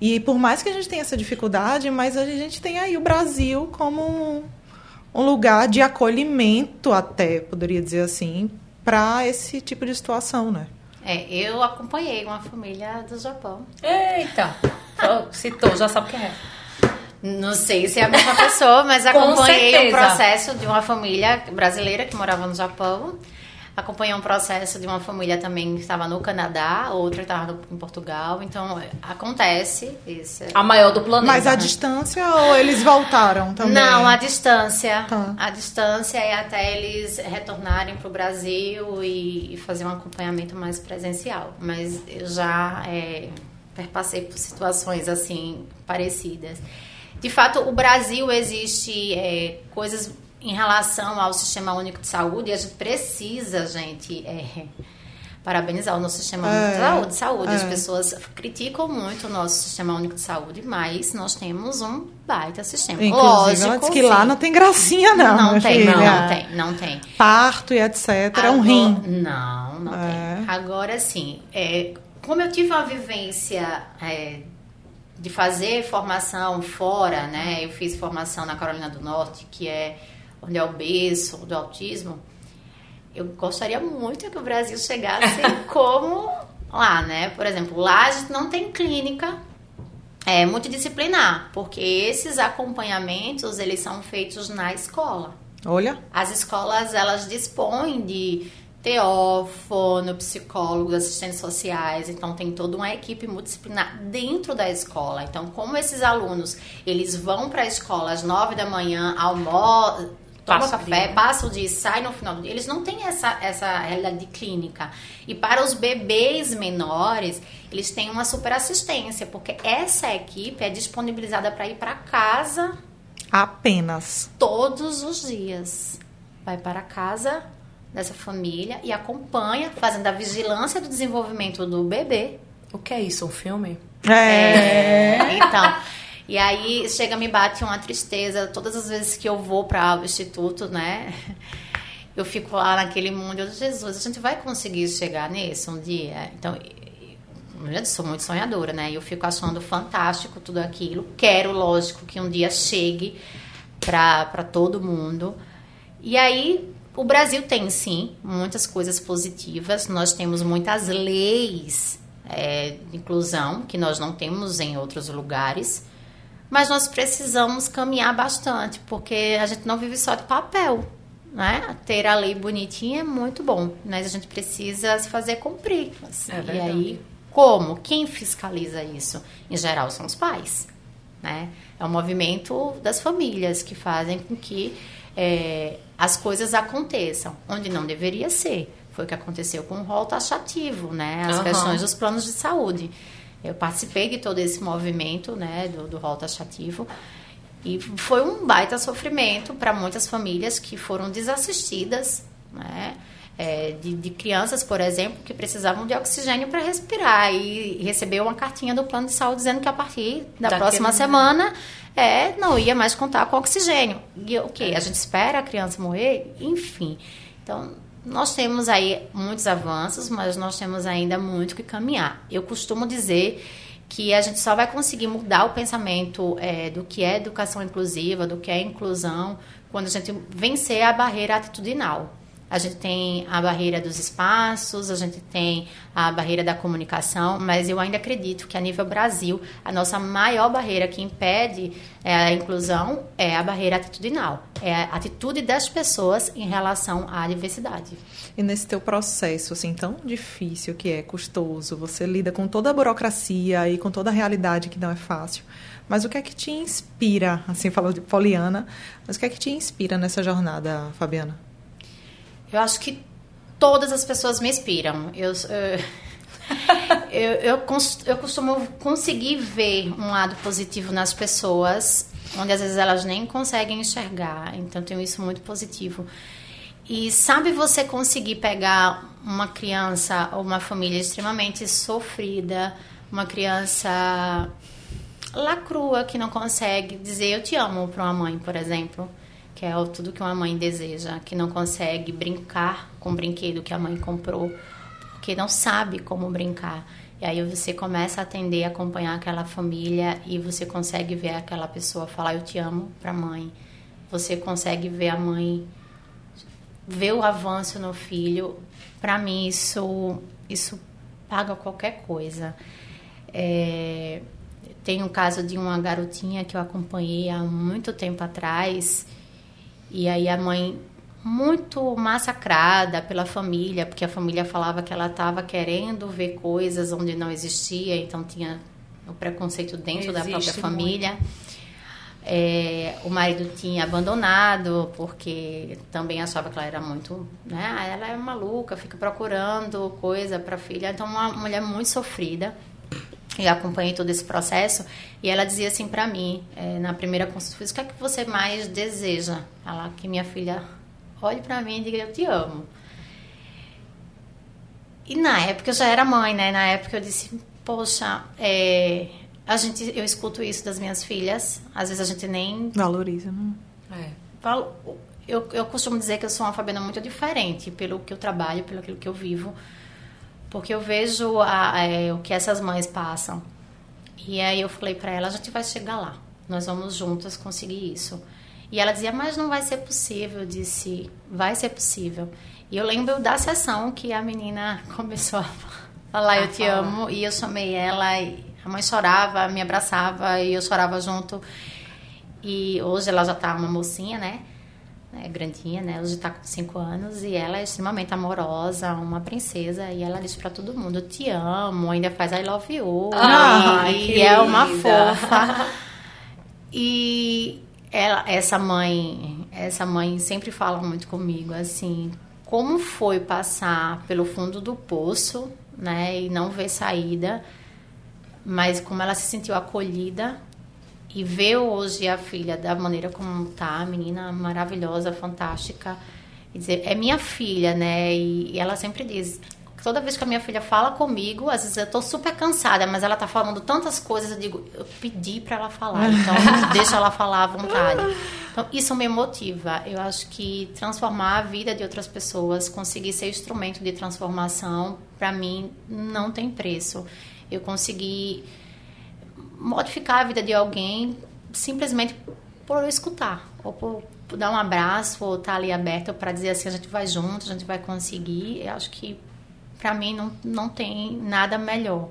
E por mais que a gente tenha essa dificuldade, mas a gente tem aí o Brasil como um, um lugar de acolhimento até, poderia dizer assim, para esse tipo de situação, né? É, eu acompanhei uma família do Japão. Eita! Citou, já sabe quem é. Não sei se é a mesma pessoa, mas acompanhei o processo de uma família brasileira que morava no Japão. Acompanhei um processo de uma família também que estava no Canadá, outra estava em Portugal. Então, acontece isso. A maior do planeta. Mas a né? distância ou eles voltaram também? Não, a distância. Tá. A distância é até eles retornarem para o Brasil e, fazer um acompanhamento mais presencial. Mas eu já é, perpassei por situações assim parecidas. De fato, o Brasil existe é, coisas em relação ao Sistema Único de Saúde a gente precisa, gente, é, parabenizar o nosso Sistema Único é, de Saúde. É. As pessoas criticam muito o nosso Sistema Único de Saúde, mas nós temos um baita sistema. Inclusive, Lógico, que lá não tem gracinha, não. Não tem, não, não, tem, não tem. Parto e etc. Agora, é um rim. Não, não é. tem. Agora, sim, é, como eu tive uma vivência é, de fazer formação fora, né? Eu fiz formação na Carolina do Norte, que é onde é o berço do autismo. Eu gostaria muito que o Brasil chegasse como lá, né? Por exemplo, lá a gente não tem clínica é, multidisciplinar, porque esses acompanhamentos eles são feitos na escola. Olha. As escolas elas dispõem de teófono, psicólogos, assistentes sociais, então tem toda uma equipe multidisciplinar dentro da escola. Então, como esses alunos, eles vão para a escola às nove da manhã, almoçam, toma café, passa o dia, sai no final do dia. Eles não têm essa, essa realidade de clínica. E para os bebês menores, eles têm uma super assistência, porque essa equipe é disponibilizada para ir para casa apenas todos os dias. Vai para casa dessa família e acompanha, fazendo a vigilância do desenvolvimento do bebê. O que é isso? Um filme? É. é então. E aí chega, me bate uma tristeza todas as vezes que eu vou para o instituto, né? Eu fico lá naquele mundo, eu, Jesus, a gente vai conseguir chegar nisso um dia? Então, eu sou muito sonhadora, né? Eu fico achando fantástico tudo aquilo. Quero, lógico, que um dia chegue para todo mundo. E aí o Brasil tem sim muitas coisas positivas. Nós temos muitas leis é, de inclusão que nós não temos em outros lugares, mas nós precisamos caminhar bastante porque a gente não vive só de papel. Né? Ter a lei bonitinha é muito bom, mas a gente precisa se fazer cumprir. Assim. É e aí, como? Quem fiscaliza isso? Em geral, são os pais. Né? É o movimento das famílias que fazem com que é, as coisas aconteçam, onde não deveria ser. Foi o que aconteceu com o rol taxativo, né? As uhum. questões dos planos de saúde. Eu participei de todo esse movimento, né, do, do rol taxativo. E foi um baita sofrimento para muitas famílias que foram desassistidas, né? É, de, de, crianças, por exemplo, que precisavam de oxigênio para respirar e, e recebeu uma cartinha do plano de saúde dizendo que a partir da próxima semana é, não ia mais contar com oxigênio. E o okay, que? A gente espera a criança morrer? Enfim. Então, nós temos aí muitos avanços, mas nós temos ainda muito que caminhar. Eu costumo dizer que a gente só vai conseguir mudar o pensamento é, do que é educação inclusiva, do que é inclusão, quando a gente vencer a barreira atitudinal. A gente tem a barreira dos espaços, a gente tem a barreira da comunicação, mas eu ainda acredito que a nível Brasil, a nossa maior barreira que impede é, a inclusão é a barreira atitudinal, é a atitude das pessoas em relação à diversidade. E nesse teu processo, assim, tão difícil que é, custoso, você lida com toda a burocracia e com toda a realidade que não é fácil. Mas o que é que te inspira, assim, falou de Poliana, mas o que é que te inspira nessa jornada, Fabiana? Eu acho que todas as pessoas me inspiram. Eu, eu, eu, eu, costumo conseguir ver um lado positivo nas pessoas, onde às vezes elas nem conseguem enxergar. Então, tenho isso muito positivo. E sabe você conseguir pegar uma criança ou uma família extremamente sofrida, uma criança lacrua que não consegue dizer eu te amo para uma mãe, por exemplo que é tudo que uma mãe deseja, que não consegue brincar com o brinquedo que a mãe comprou, porque não sabe como brincar. E aí você começa a atender, acompanhar aquela família e você consegue ver aquela pessoa falar eu te amo para a mãe. Você consegue ver a mãe ver o avanço no filho. Para mim isso isso paga qualquer coisa. É, tem um caso de uma garotinha que eu acompanhei há muito tempo atrás e aí a mãe muito massacrada pela família, porque a família falava que ela estava querendo ver coisas onde não existia, então tinha o preconceito dentro Existe da própria família. É, o marido tinha abandonado porque também achava que ela era muito, né? Ah, ela é maluca, fica procurando coisa para filha. Então uma mulher muito sofrida. E acompanhei todo esse processo e ela dizia assim para mim, é, na primeira consulta, o que é que você mais deseja? Ela que minha filha olhe para mim e diga eu te amo. E na época eu já era mãe, né? Na época eu disse, poxa, é, a gente, eu escuto isso das minhas filhas. Às vezes a gente nem valoriza, né? É. Falo, eu, eu costumo dizer que eu sou uma Fabiana muito diferente pelo que eu trabalho, pelo aquilo que eu vivo porque eu vejo a, a, é, o que essas mães passam. E aí eu falei para ela, a gente vai chegar lá. Nós vamos juntas conseguir isso. E ela dizia, mas não vai ser possível. Eu disse, vai ser possível. E eu lembro da sessão que a menina começou a falar, eu te amo. E eu chamei ela, e a mãe chorava, me abraçava e eu chorava junto. E hoje ela já tá uma mocinha, né? É grandinha, né? Hoje está com 5 anos e ela é extremamente amorosa, uma princesa. E ela diz para todo mundo: Eu te amo, ainda faz I love you. Ah, e é uma fofa. E ela, essa mãe, essa mãe sempre fala muito comigo assim: como foi passar pelo fundo do poço, né? E não ver saída, mas como ela se sentiu acolhida e ver hoje a filha da maneira como tá, a menina maravilhosa, fantástica, e dizer, é minha filha, né? E, e, ela sempre diz, toda vez que a minha filha fala comigo, às vezes eu tô super cansada, mas ela tá falando tantas coisas, eu digo, eu pedi para ela falar, então deixa ela falar à vontade. Então isso me motiva. Eu acho que transformar a vida de outras pessoas, conseguir ser instrumento de transformação, para mim não tem preço. Eu consegui modificar a vida de alguém simplesmente por escutar, ou por, dar um abraço, ou estar tá ali aberto para dizer assim, a gente vai junto, a gente vai conseguir. Eu acho que para mim não, não tem nada melhor.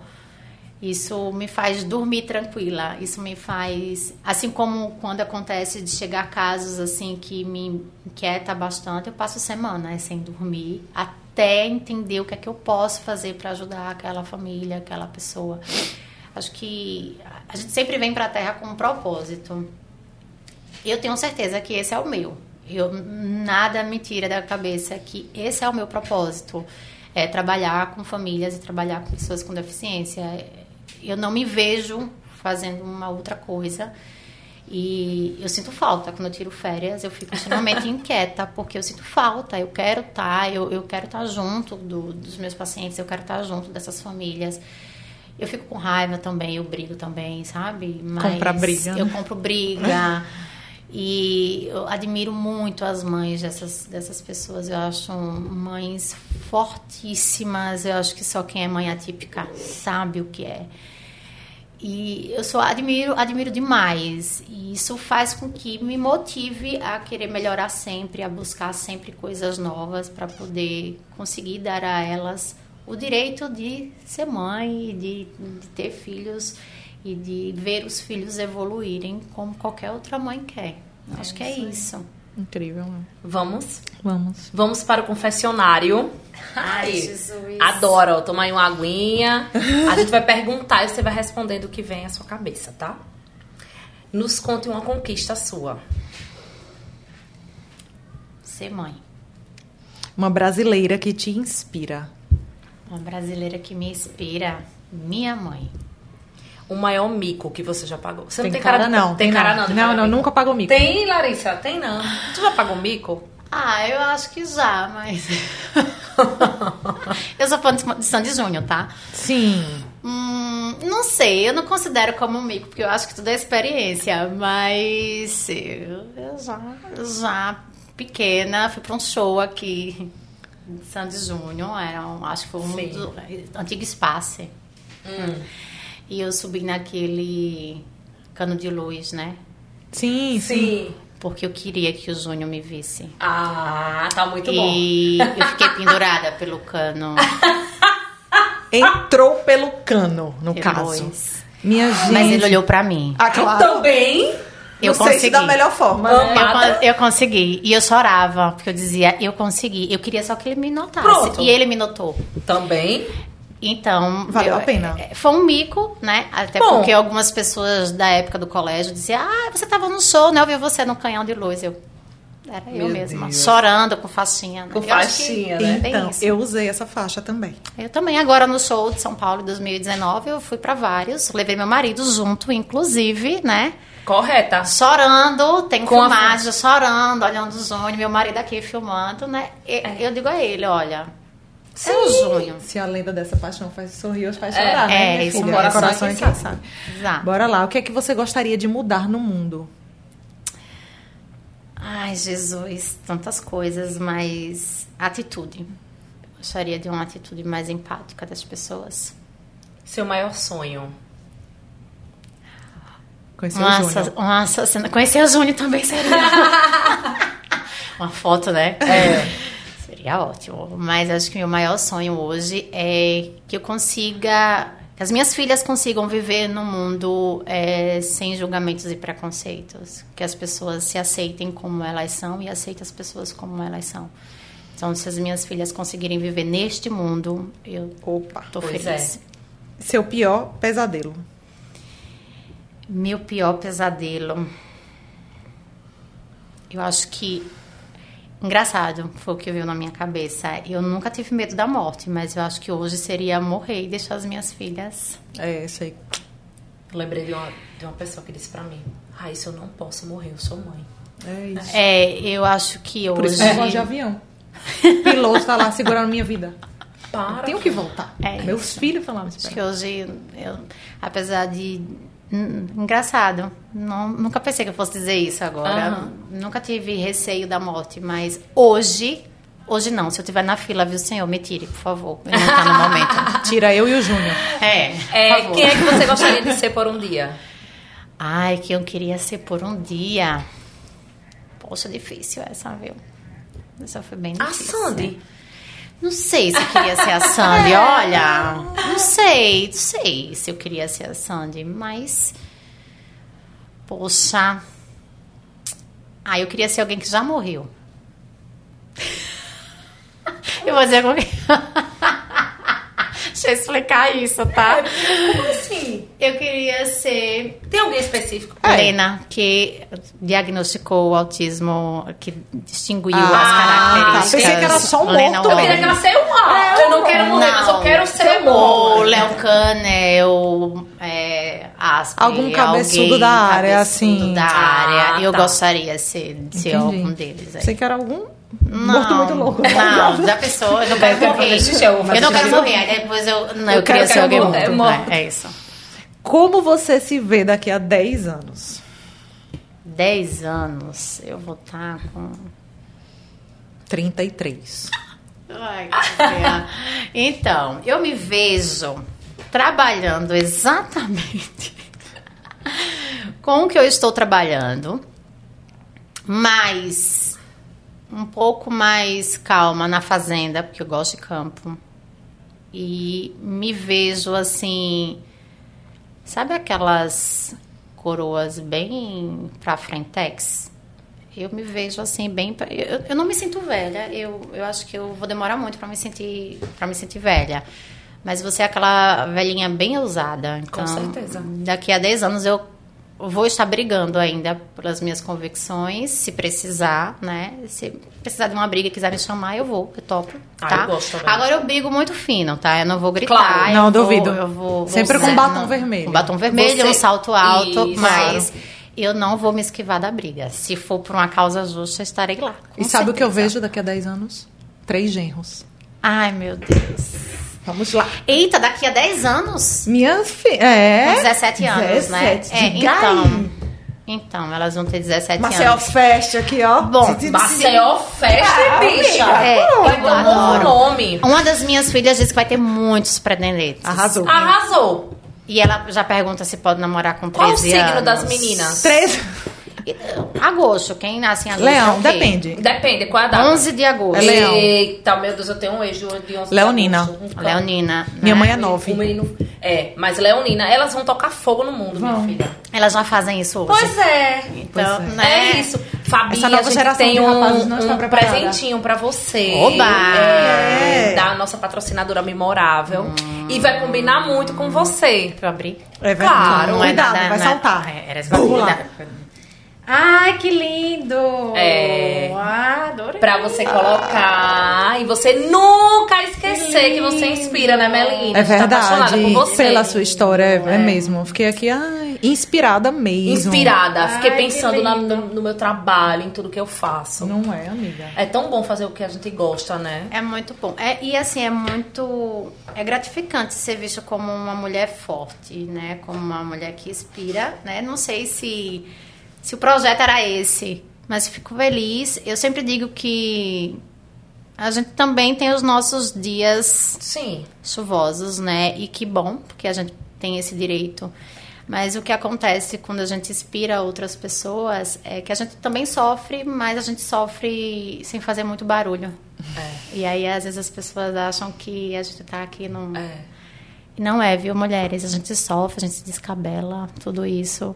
Isso me faz dormir tranquila. Isso me faz, assim como quando acontece de chegar casos assim que me inquieta bastante, eu passo semanas sem dormir até entender o que é que eu posso fazer para ajudar aquela família, aquela pessoa. Acho que a gente sempre vem para a Terra com um propósito. Eu tenho certeza que esse é o meu. Eu nada me tira da cabeça que esse é o meu propósito, é trabalhar com famílias e trabalhar com pessoas com deficiência. Eu não me vejo fazendo uma outra coisa. E eu sinto falta. Quando eu tiro férias, eu fico extremamente inquieta, porque eu sinto falta. Eu quero estar, tá, eu, eu quero estar tá junto do, dos meus pacientes, eu quero estar tá junto dessas famílias. Eu fico com raiva também, eu brigo também, sabe? Mas Comprar briga. Eu né? compro briga. e eu admiro muito as mães dessas, dessas pessoas. Eu acho mães fortíssimas. Eu acho que só quem é mãe atípica sabe o que é. E eu só admiro, admiro demais. E isso faz com que me motive a querer melhorar sempre, a buscar sempre coisas novas para poder conseguir dar a elas o direito de ser mãe, de, de ter filhos e de ver os filhos evoluírem como qualquer outra mãe quer. Acho que é isso. Incrível, né? Vamos? Vamos. Vamos para o confessionário. Ai, Aí, Jesus. Adoro, ó, tomar aí uma aguinha. A gente vai perguntar e você vai respondendo o que vem à sua cabeça, tá? Nos conte uma conquista sua. Ser mãe. Uma brasileira que te inspira. Uma brasileira que me inspira, minha mãe. O maior mico que você já pagou. Você tem não tem cara, de- não. Tem cara não. Não, não, mico. nunca pagou mico. Tem, Larissa? Tem não. Tu já pagou mico? Ah, eu acho que já, mas. eu sou fã de Sandy Júnior, tá? Sim. Hum, não sei, eu não considero como um mico, porque eu acho que tudo é experiência, mas eu, eu já, já pequena, fui pra um show aqui Sandy Júnior, era um, acho que foi um Sim. do antigo espaço. E eu subi naquele cano de luz, né? Sim, sim. Porque eu queria que o Júnior me visse. Ah, tá muito bom. E eu fiquei pendurada pelo cano. Entrou pelo cano, no de caso. luz. Minha gente. Mas ele olhou pra mim. Ah, claro. Também. Eu não sei se da consegui. melhor forma, né? Eu, eu consegui. E eu chorava, porque eu dizia, eu consegui. Eu queria só que ele me notasse. Pronto. E ele me notou. Também. Então. Valeu eu- a pena. é, Foi um mico, né? Até Bom. porque algumas pessoas da época do colégio diziam, ah, você tava no show, né? Eu vi você no canhão de luz. Eu. Era eu Meu mesma. Deus. Chorando com faixinha. né? Com Eu acho que faixinha, né? Então, eu usei essa faixa também. Eu também, agora no show de São Paulo em 2019, eu fui pra vários. Levei meu marido junto, inclusive, né? Correta. Chorando, tem Com a filmagem, chorando, olhando o Júnior, meu marido aqui filmando, né? E- Eu digo a ele, olha, é o Júnior. Se a lenda dessa paixão faz sorrir, hoje faz chorar, É, né? minha isso filha? mesmo. Coração, Coração é é quem quem sabe. Exato. Bora lá. O que é que você gostaria de mudar no mundo? Ai, Jesus, tantas coisas, mas atitude. Eu gostaria de uma atitude mais empática das pessoas. Seu maior sonho. Conhecer o Uma, Júnior. Conhecer o Júnior também seria. uma foto, né? É. Seria ótimo. Mas acho que meu maior sonho hoje é que eu consiga. Que as minhas filhas consigam viver num mundo é, sem julgamentos e preconceitos. Que as pessoas se aceitem como elas são e aceitem as pessoas como elas são. Então, se as minhas filhas conseguirem viver neste mundo, eu Opa. tô feliz. Seu pior pesadelo. Meu pior pesadelo. Eu acho que. Engraçado, foi o que veio na minha cabeça. Eu nunca tive medo da morte, mas eu acho que hoje seria morrer e deixar as minhas filhas. É, isso aí. Eu lembrei de uma, de uma pessoa que disse pra mim: Raíssa, eu não posso morrer, eu sou mãe. É isso. É, eu acho que Por hoje. isso que eu gosto de avião. Piloto tá lá segurando minha vida. Para. Tenho que voltar. É Meus isso. filhos falavam Acho isso. que hoje, eu, apesar de. Hum, Engraçado. Não, nunca pensei que eu fosse dizer isso agora. Aham. Nunca tive receio da morte, mas hoje. Hoje não. Se eu estiver na fila, viu, senhor, me tire, por favor. Não tá no momento. Tira eu e o Júnior. É, É, quem é que você gostaria de ser por um dia? Ai, que eu queria ser por um dia. Poxa, difícil essa, viu? Essa foi bem A difícil. Sandy. Não sei se eu queria ser a Sandy, olha. Não sei, não sei se eu queria ser a Sandy, mas. Poxa. Ah, eu queria ser alguém que já morreu. Eu vou dizer como eu explicar isso, tá? Como assim? Eu queria ser Tem alguém específico? É. Lena, que diagnosticou o autismo, que distinguiu Ah, as características. tá. Pensei que era só um Lena morto. Eu queria que ela seja uma. eu não quero morrer, mas eu quero ser o morto. Léo Canel, é, Asper, Algum cabeçudo alguém da área, cabeçudo assim. da Ah, área. Eu tá. gostaria de ser, de ser algum deles. aí. Sei que era algum Não, morto muito louco. Não, já pensou? Eu não quero quero morrer. xixi, eu Eu não quero morrer. Aí depois eu. Não, eu, Eu queria quero- ser alguém morrer, morto. morto. É, é isso. Como você se vê daqui a 10 anos? 10 anos, eu vou estar com. 33. Ai, que então, eu me vejo trabalhando exatamente com o que eu estou trabalhando, mas um pouco mais calma na fazenda, porque eu gosto de campo. E me vejo assim, sabe aquelas coroas bem pra frentex? Eu me vejo assim bem, pra- eu, eu não me sinto velha. Eu, eu acho que eu vou demorar muito para me sentir para me sentir velha. Mas você é aquela velhinha bem ousada. Então, certeza. Daqui a 10 anos eu vou estar brigando ainda pelas minhas convicções, se precisar, né? Se precisar de uma briga e quiser me chamar, eu vou, eu topo, Ah, tá? eu gosto também. Agora eu brigo muito fino, tá? Eu não vou gritar. Claro. eu Não, vou- duvido. Eu vou, Sempre vou- com batom não, vermelho. Com batom vermelho, Você- um salto alto, Isso. mas eu não vou me esquivar da briga. Se for por uma causa justa, eu estarei lá. E sabe o que eu certeza. vejo daqui a 10 anos? Três genros. Ai, meu Deus. Vamos lá. Eita, daqui a 10 anos? Minha filha. É. Com 17 anos, né? 17. É, Diga então. Então, elas vão ter 17 Maceió anos. Fest aqui, ó. Bom, Maceió bicha. É, Vai eu ter um novo adoro. nome. Uma das minhas filhas disse que vai ter muitos pretendentes. Arrasou. Arrasou. E ela já pergunta se pode namorar com 13 Qual o anos. signo das meninas? Três. Agosto. Quem nasce em agosto Leão, é o depende. Depende, qual é a data? 11 de agosto. É leão. Eita, meu Deus, eu tenho um ex de 11 Leonina. de agosto. Um Leonina. Minha né? mãe é O nove. menino... É, mas Leonina, elas vão tocar fogo no mundo, minha filha. Elas já fazem isso hoje. Pois é. Então, Pois é. né? É isso. Fabi, Essa nova a gente geração tem um, um presentinho pra você. Oba! É, É. Da nossa patrocinadora memorável. E vai combinar muito com você. Pra abrir. É verdade. Claro. Não é Cuidado, nada, vai não é- saltar. É, era lá. Ai, que lindo! É. Ah, adorei. Pra você colocar e você nunca esquecer que, você inspira, né, Melina? É tá apaixonada verdade. por você. Pela sua história, é, é mesmo. Fiquei aqui ai, inspirada mesmo. Inspirada. Fiquei Ai, que pensando na- no, no meu trabalho, em tudo que eu faço. Não é, amiga. É tão bom fazer o que a gente gosta, né? É muito bom. É, e assim, é muito. É gratificante ser visto como uma mulher forte, né? Como uma mulher que inspira, né? Não sei se, se o projeto era esse, mas fico feliz. Eu sempre digo que a gente também tem os nossos dias Sim. chuvosos, né? E que bom, porque a gente tem esse direito. Mas o que acontece quando a gente inspira outras pessoas é que a gente também sofre, mas a gente sofre sem fazer muito barulho. E aí, às vezes, as pessoas acham que a gente tá aqui num. É. Não é, viu, mulheres? A gente sofre, a gente descabela, tudo isso.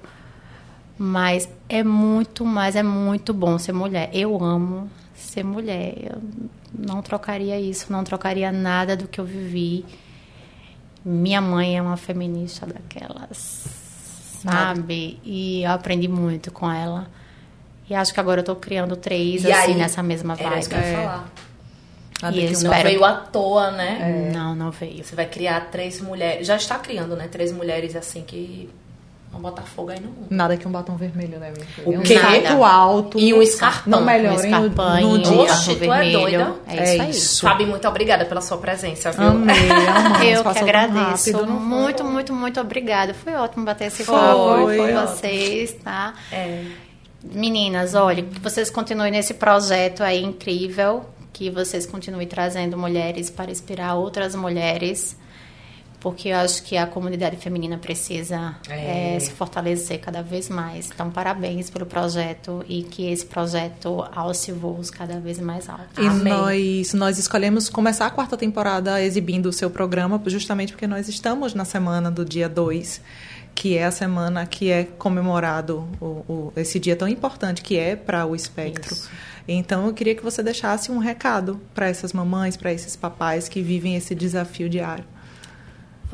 Mas é muito, mas é muito bom ser mulher. Eu amo ser mulher. Eu não trocaria isso, não trocaria nada do que eu vivi. Minha mãe é uma feminista daquelas, sabe? E eu aprendi muito com ela. E acho que agora eu tô criando três, E assim, aí, nessa mesma Era vibe. isso que eu ia É. falar. E um- Não veio que- à toa, né? Não, não veio. Você vai criar três mulheres. Já está criando, né? Três mulheres assim que vão botar fogo aí no mundo. Nada que um batom vermelho, né, minha filha? O um quê? salto alto. E um escarpão. Não melhora. Um escarpão, no um dia. Oxe, tu é vermelho. doida? É isso aí. isso. Fabi, muito obrigada pela sua presença, viu? Amei, amamos. Eu que agradeço. rápido, muito, muito, muito obrigada. Foi ótimo bater esse Foi, papo foi com ótimo. vocês, tá? É. Meninas, olha, que vocês continuem nesse projeto aí incrível, que vocês continuem trazendo mulheres para inspirar outras mulheres, porque eu acho que a comunidade feminina precisa É. eh, se fortalecer cada vez mais. Então, parabéns pelo projeto e que esse projeto alce voos cada vez mais altos. E Amém. nós, nós escolhemos começar a quarta temporada exibindo o seu programa, justamente porque nós estamos na semana do dia 2, que é a semana que é comemorado o, o- esse dia tão importante que é para o espectro. Isso. Então eu queria que você deixasse um recado para essas mamães, para esses papais que vivem esse desafio diário.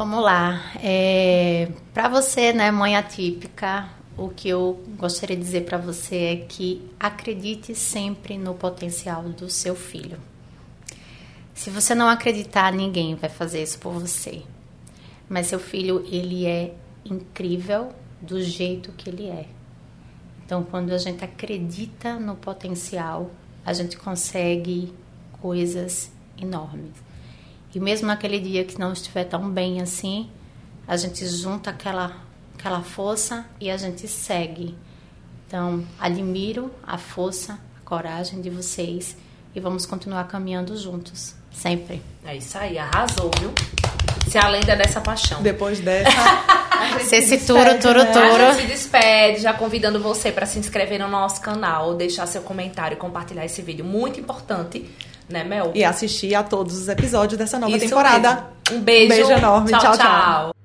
Vamos lá. É, para você, né, mãe atípica, o que eu gostaria de dizer para você é que acredite sempre no potencial do seu filho. Se você não acreditar, ninguém vai fazer isso por você. Mas seu filho, ele é incrível do jeito que ele é. Então, quando a gente acredita no potencial, a gente consegue coisas enormes. E mesmo naquele dia que não estiver tão bem assim, a gente junta aquela, aquela força e a gente segue. Então, admiro a força, a coragem de vocês e vamos continuar caminhando juntos, sempre. É isso aí, arrasou, viu? Se a lenda dessa paixão. Depois dessa. Se esse se turo, turo, né? turo. A gente se despede, já convidando você para se inscrever no nosso canal, deixar seu comentário e compartilhar esse vídeo. Muito importante, né, Mel? E assistir a todos os episódios dessa nova Isso temporada. mesmo. Um beijo. Um beijo enorme. tchau. Tchau, tchau. tchau.